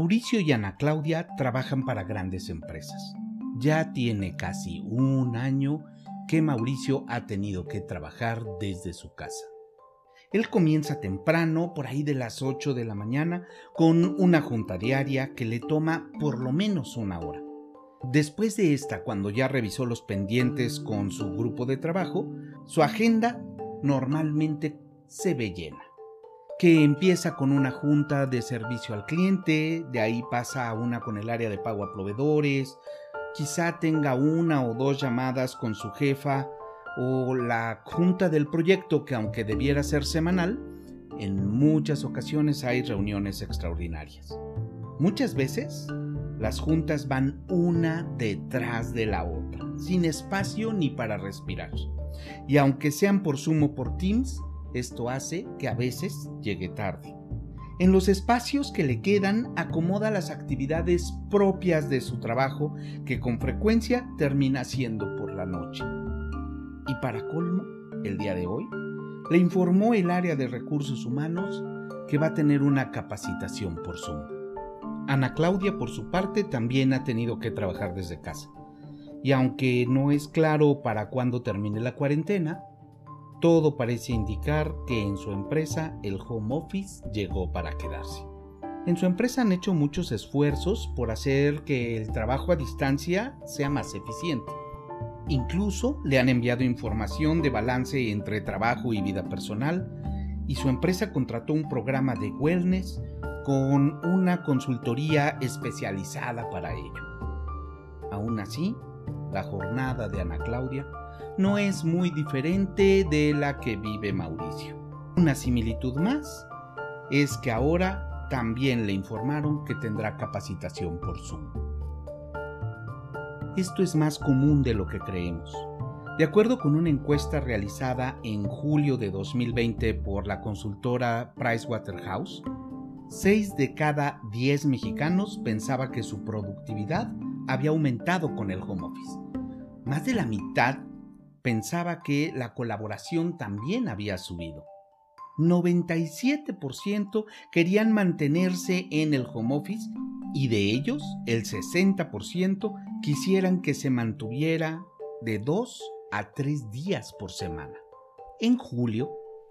Mauricio y Ana Claudia trabajan para grandes empresas. Ya tiene casi un año que Mauricio ha tenido que trabajar desde su casa. Él comienza temprano, por ahí de las 8 de la mañana, con una junta diaria que le toma por lo menos una hora. Después de esta, cuando ya revisó los pendientes con su grupo de trabajo, su agenda normalmente se ve llena. Que empieza con una junta de servicio al cliente, de ahí pasa a una con el área de pago a proveedores, quizá tenga una o dos llamadas con su jefa o la junta del proyecto que aunque debiera ser semanal, en muchas ocasiones hay reuniones extraordinarias. Muchas veces las juntas van una detrás de la otra, sin espacio ni para respirar. Y aunque sean por Zoom por Teams, esto hace que a veces llegue tarde. En los espacios que le quedan acomoda las actividades propias de su trabajo que con frecuencia termina haciendo por la noche. Y para colmo, el día de hoy, le informó el área de recursos humanos que va a tener una capacitación por Zoom. Ana Claudia, por su parte, también ha tenido que trabajar desde casa. Y aunque no es claro para cuándo termine la cuarentena, todo parece indicar que en su empresa el home office llegó para quedarse. En su empresa han hecho muchos esfuerzos por hacer que el trabajo a distancia sea más eficiente. Incluso le han enviado información de balance entre trabajo y vida personal y su empresa contrató un programa de wellness con una consultoría especializada para ello. Aún así, la jornada de Ana Claudia no es muy diferente de la que vive Mauricio. Una similitud más es que ahora también le informaron que tendrá capacitación por Zoom. Esto es más común de lo que creemos. De acuerdo con una encuesta realizada en julio de 2020 por la consultora Pricewaterhouse, 6 de cada 10 mexicanos pensaba que su productividad había aumentado con el home office. Más de la mitad pensaba que la colaboración también había subido. 97% querían mantenerse en el home office y de ellos el 60% quisieran que se mantuviera de dos a tres días por semana. En julio,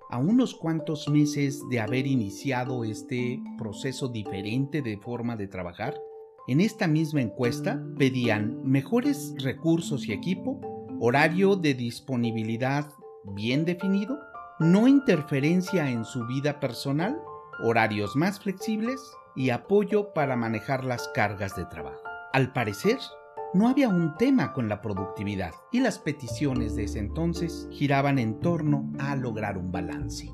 a unos cuantos meses de haber iniciado este proceso diferente de forma de trabajar, en esta misma encuesta pedían mejores recursos y equipo, horario de disponibilidad bien definido, no interferencia en su vida personal, horarios más flexibles y apoyo para manejar las cargas de trabajo. Al parecer, no había un tema con la productividad y las peticiones de ese entonces giraban en torno a lograr un balance.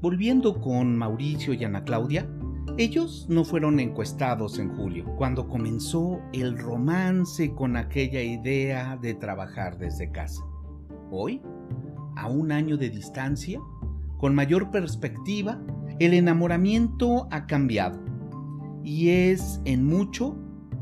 Volviendo con Mauricio y Ana Claudia, ellos no fueron encuestados en julio, cuando comenzó el romance con aquella idea de trabajar desde casa. Hoy, a un año de distancia, con mayor perspectiva, el enamoramiento ha cambiado y es en mucho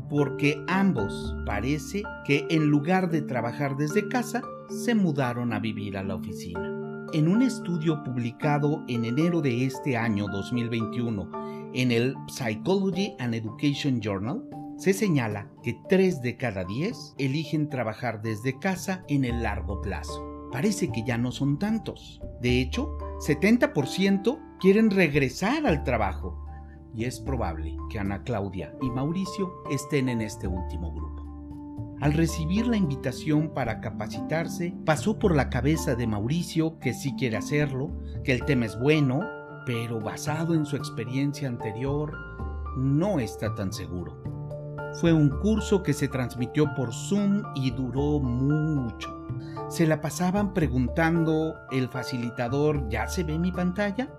porque ambos parece que en lugar de trabajar desde casa, se mudaron a vivir a la oficina. En un estudio publicado en enero de este año 2021 en el Psychology and Education Journal, se señala que 3 de cada 10 eligen trabajar desde casa en el largo plazo. Parece que ya no son tantos. De hecho, 70% quieren regresar al trabajo y es probable que Ana Claudia y Mauricio estén en este último grupo. Al recibir la invitación para capacitarse, pasó por la cabeza de Mauricio que sí quiere hacerlo, que el tema es bueno, pero basado en su experiencia anterior, no está tan seguro. Fue un curso que se transmitió por Zoom y duró mucho. Se la pasaban preguntando el facilitador, ¿ya se ve mi pantalla?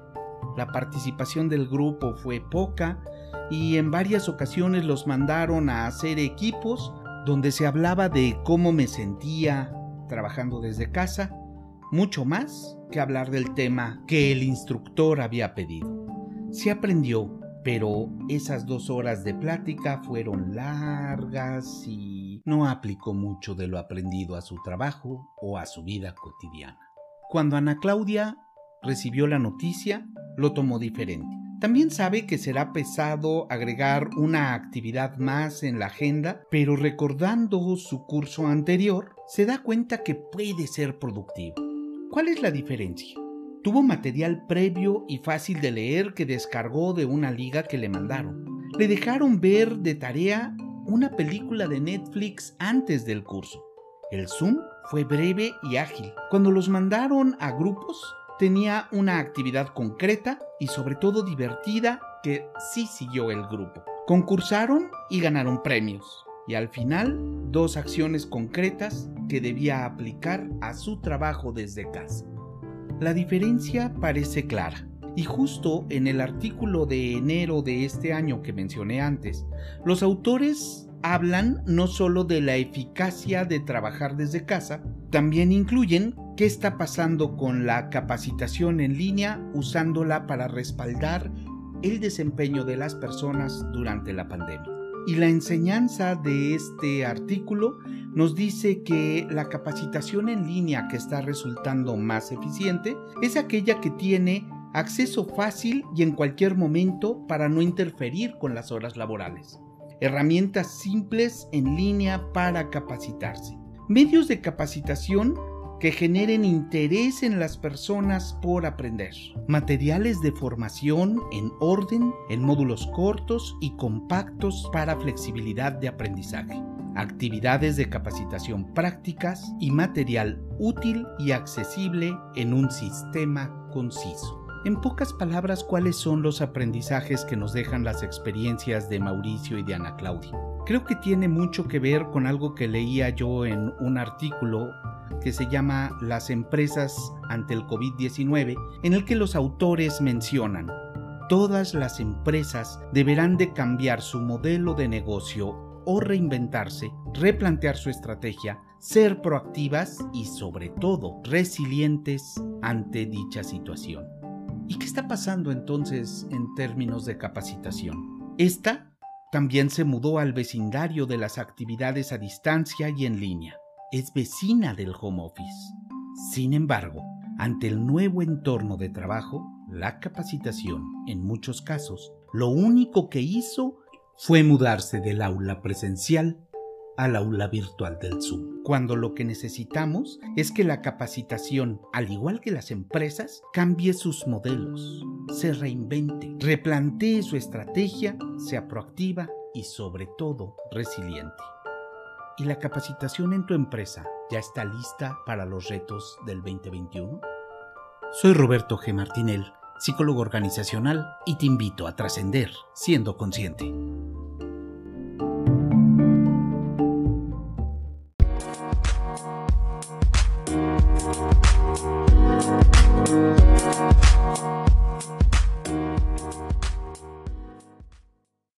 La participación del grupo fue poca y en varias ocasiones los mandaron a hacer equipos donde se hablaba de cómo me sentía trabajando desde casa, mucho más que hablar del tema que el instructor había pedido. Se aprendió, pero esas dos horas de plática fueron largas y no aplicó mucho de lo aprendido a su trabajo o a su vida cotidiana. Cuando Ana Claudia recibió la noticia, lo tomó diferente. También sabe que será pesado agregar una actividad más en la agenda, pero recordando su curso anterior, se da cuenta que puede ser productivo. ¿Cuál es la diferencia? Tuvo material previo y fácil de leer que descargó de una liga que le mandaron. Le dejaron ver de tarea una película de Netflix antes del curso. El Zoom fue breve y ágil. Cuando los mandaron a grupos, tenía una actividad concreta y sobre todo divertida que sí siguió el grupo. Concursaron y ganaron premios. Y al final, dos acciones concretas que debía aplicar a su trabajo desde casa. La diferencia parece clara. Y justo en el artículo de enero de este año que mencioné antes, los autores hablan no solo de la eficacia de trabajar desde casa, también incluyen qué está pasando con la capacitación en línea usándola para respaldar el desempeño de las personas durante la pandemia. Y la enseñanza de este artículo nos dice que la capacitación en línea que está resultando más eficiente es aquella que tiene acceso fácil y en cualquier momento para no interferir con las horas laborales. Herramientas simples en línea para capacitarse, medios de capacitación que generen interés en las personas por aprender, materiales de formación en orden, en módulos cortos y compactos para flexibilidad de aprendizaje, actividades de capacitación prácticas y material útil y accesible en un sistema conciso. En pocas palabras, ¿cuáles son los aprendizajes que nos dejan las experiencias de Mauricio y de Ana Claudia? Creo que tiene mucho que ver con algo que leía yo en un artículo que se llama Las empresas ante el COVID-19, en el que los autores mencionan, todas las empresas deberán de cambiar su modelo de negocio o reinventarse, replantear su estrategia, ser proactivas y sobre todo resilientes ante dicha situación. ¿Y qué está pasando entonces en términos de capacitación? Esta también se mudó al vecindario de las actividades a distancia y en línea. Es vecina del home office. Sin embargo, ante el nuevo entorno de trabajo, la capacitación, en muchos casos, lo único que hizo fue mudarse del aula presencial al aula virtual del Zoom, cuando lo que necesitamos es que la capacitación, al igual que las empresas, cambie sus modelos, se reinvente, replantee su estrategia, sea proactiva y sobre todo resiliente. ¿Y la capacitación en tu empresa ya está lista para los retos del 2021? Soy Roberto G. Martinel, psicólogo organizacional, y te invito a trascender siendo consciente.